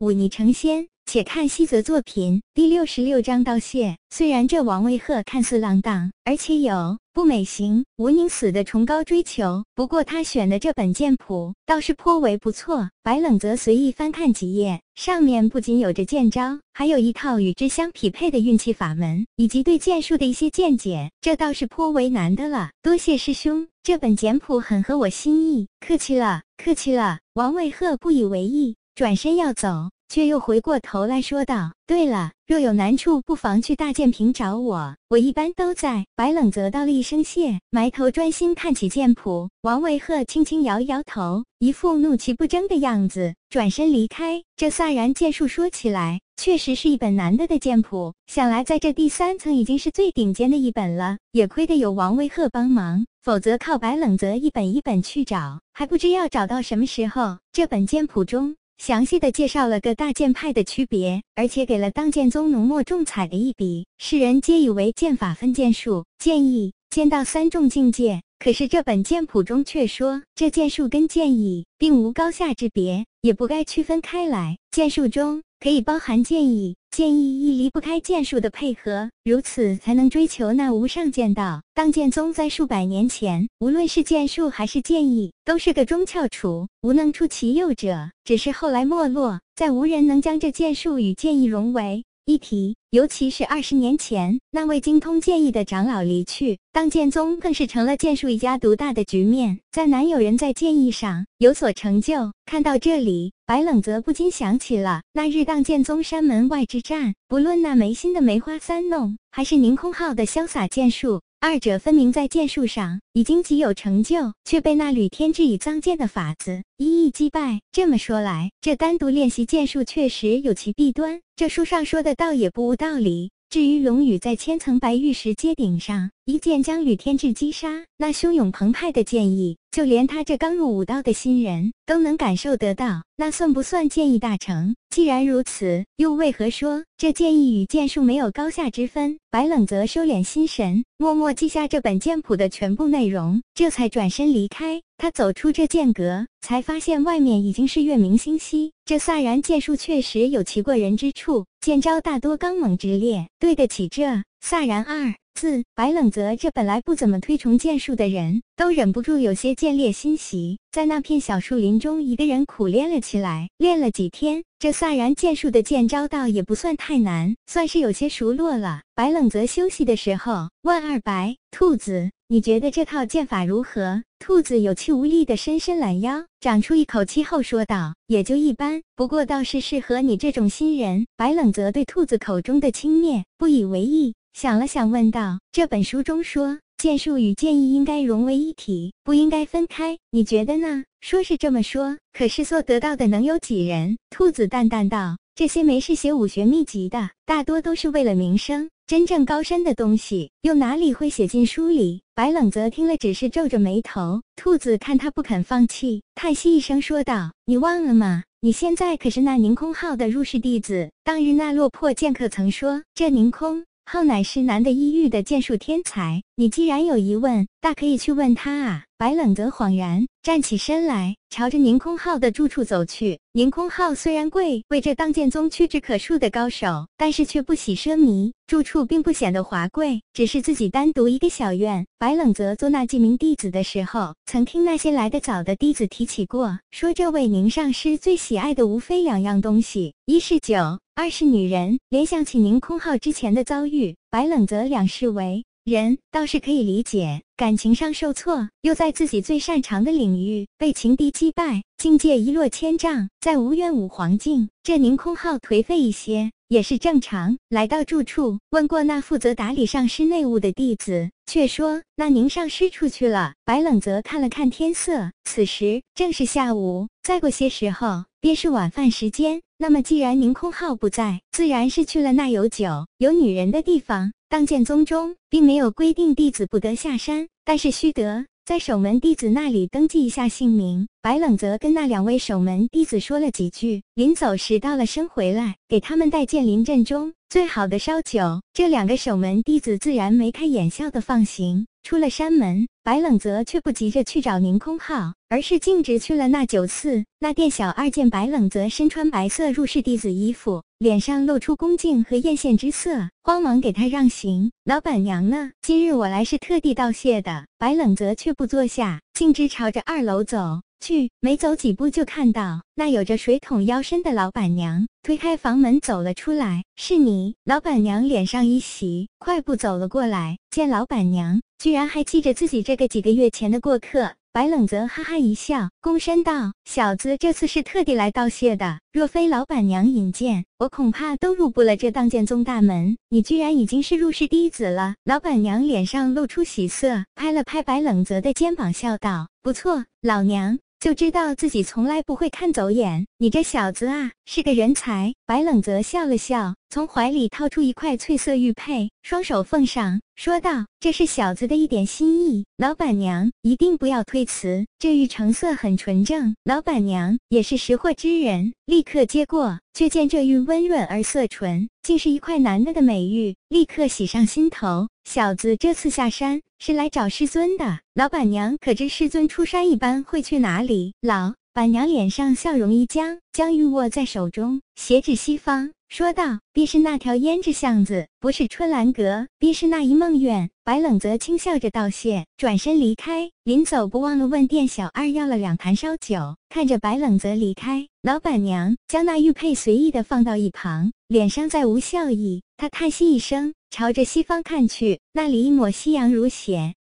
忤逆成仙。且看西泽作品第六十六章道谢。虽然这王卫鹤看似浪荡，而且有不美行无宁死的崇高追求，不过他选的这本剑谱倒是颇为不错。白冷则随意翻看几页，上面不仅有着剑招，还有一套与之相匹配的运气法门，以及对剑术的一些见解，这倒是颇为难的了。多谢师兄，这本简谱很合我心意。客气了，客气了。王卫鹤不以为意，转身要走。却又回过头来说道：“对了，若有难处，不妨去大剑坪找我，我一般都在。”白冷则道了一声谢，埋头专心看起剑谱。王卫鹤轻轻摇摇头，一副怒气不争的样子，转身离开。这飒然剑术说起来，确实是一本难得的剑谱，想来在这第三层已经是最顶尖的一本了。也亏得有王卫鹤帮忙，否则靠白冷泽一本一本去找，还不知要找到什么时候。这本剑谱中。详细的介绍了各大剑派的区别，而且给了当剑宗浓墨重彩的一笔。世人皆以为剑法分剑术、剑意、剑道三重境界，可是这本剑谱中却说，这剑术跟剑意并无高下之别，也不该区分开来。剑术中可以包含剑意。剑意亦离不开剑术的配合，如此才能追求那无上剑道。当剑宗在数百年前，无论是剑术还是剑意，都是个中翘楚，无能出其右者。只是后来没落，再无人能将这剑术与剑意融为。一提，尤其是二十年前那位精通剑意的长老离去，当剑宗更是成了剑术一家独大的局面，再难有人在剑意上有所成就。看到这里，白冷泽不禁想起了那日当剑宗山门外之战，不论那眉心的梅花三弄，还是凌空浩的潇洒剑术。二者分明在剑术上已经极有成就，却被那吕天志以藏剑的法子一一击败。这么说来，这单独练习剑术确实有其弊端。这书上说的倒也不无道理。至于龙宇在千层白玉石阶顶上一剑将吕天志击杀，那汹涌澎湃的剑意，就连他这刚入武道的新人都能感受得到，那算不算剑意大成？既然如此，又为何说这剑意与剑术没有高下之分？白冷则收敛心神，默默记下这本剑谱的全部内容，这才转身离开。他走出这剑阁，才发现外面已经是月明星稀。这飒然剑术确实有其过人之处，剑招大多刚猛直烈，对得起这飒然二。字白冷泽这本来不怎么推崇剑术的人，都忍不住有些见猎心喜，在那片小树林中，一个人苦练了起来。练了几天，这飒然剑术的剑招倒也不算太难，算是有些熟络了。白冷泽休息的时候问二白兔子：“你觉得这套剑法如何？”兔子有气无力的伸伸懒腰，长出一口气后说道：“也就一般，不过倒是适合你这种新人。”白冷泽对兔子口中的轻蔑不以为意。想了想，问道：“这本书中说，剑术与剑意应该融为一体，不应该分开，你觉得呢？”说是这么说，可是所得到的能有几人？兔子淡淡道：“这些没事写武学秘籍的，大多都是为了名声。真正高深的东西，又哪里会写进书里？”白冷泽听了，只是皱着眉头。兔子看他不肯放弃，叹息一声，说道：“你忘了吗？你现在可是那宁空号的入室弟子。当日那落魄剑客曾说，这宁空。”浩乃是难得一遇的剑术天才，你既然有疑问，大可以去问他啊。白冷则恍然站起身来，朝着宁空浩的住处走去。宁空浩虽然贵为这当剑宗屈指可数的高手，但是却不喜奢靡，住处并不显得华贵，只是自己单独一个小院。白冷则做那几名弟子的时候，曾听那些来得早的弟子提起过，说这位宁上师最喜爱的无非两样东西，一是酒，二是女人。联想起宁空浩之前的遭遇，白冷则两世为。人倒是可以理解，感情上受挫，又在自己最擅长的领域被情敌击败，境界一落千丈，再无怨无黄境，这宁空浩颓废一些也是正常。来到住处，问过那负责打理上师内务的弟子，却说那宁上师出去了。白冷则看了看天色，此时正是下午，再过些时候便是晚饭时间。那么既然宁空浩不在，自然是去了那有酒有女人的地方。当剑宗中并没有规定弟子不得下山，但是须得在守门弟子那里登记一下姓名。白冷则跟那两位守门弟子说了几句，临走时道了声回来，给他们带剑林阵中最好的烧酒。这两个守门弟子自然眉开眼笑的放行。出了山门，白冷泽却不急着去找宁空浩，而是径直去了那酒肆。那店小二见白冷泽身穿白色入室弟子衣服，脸上露出恭敬和艳羡之色，慌忙给他让行。老板娘呢？今日我来是特地道谢的。白冷泽却不坐下，径直朝着二楼走。去，没走几步就看到那有着水桶腰身的老板娘推开房门走了出来。是你？老板娘脸上一喜，快步走了过来。见老板娘，居然还记着自己这个几个月前的过客。白冷泽哈哈一笑，躬身道：“小子这次是特地来道谢的。若非老板娘引荐，我恐怕都入不了这当剑宗大门。你居然已经是入室弟子了。”老板娘脸上露出喜色，拍了拍白冷泽的肩膀，笑道：“不错，老娘。”就知道自己从来不会看走眼，你这小子啊是个人才。白冷泽笑了笑，从怀里掏出一块翠色玉佩，双手奉上，说道：“这是小子的一点心意，老板娘一定不要推辞。这玉成色很纯正，老板娘也是识货之人，立刻接过，却见这玉温润而色纯，竟是一块难得的美玉，立刻喜上心头。小子这次下山是来找师尊的，老板娘可知师尊出山一般会去哪里？老板娘脸上笑容一僵，将玉握在手中，斜指西方，说道：“便是那条胭脂巷子，不是春兰阁，便是那一梦院。”白冷泽轻笑着道谢，转身离开。临走不忘了问店小二要了两坛烧酒。看着白冷泽离开，老板娘将那玉佩随意的放到一旁，脸上再无笑意。她叹息一声。朝着西方看去，那里一抹夕阳如血，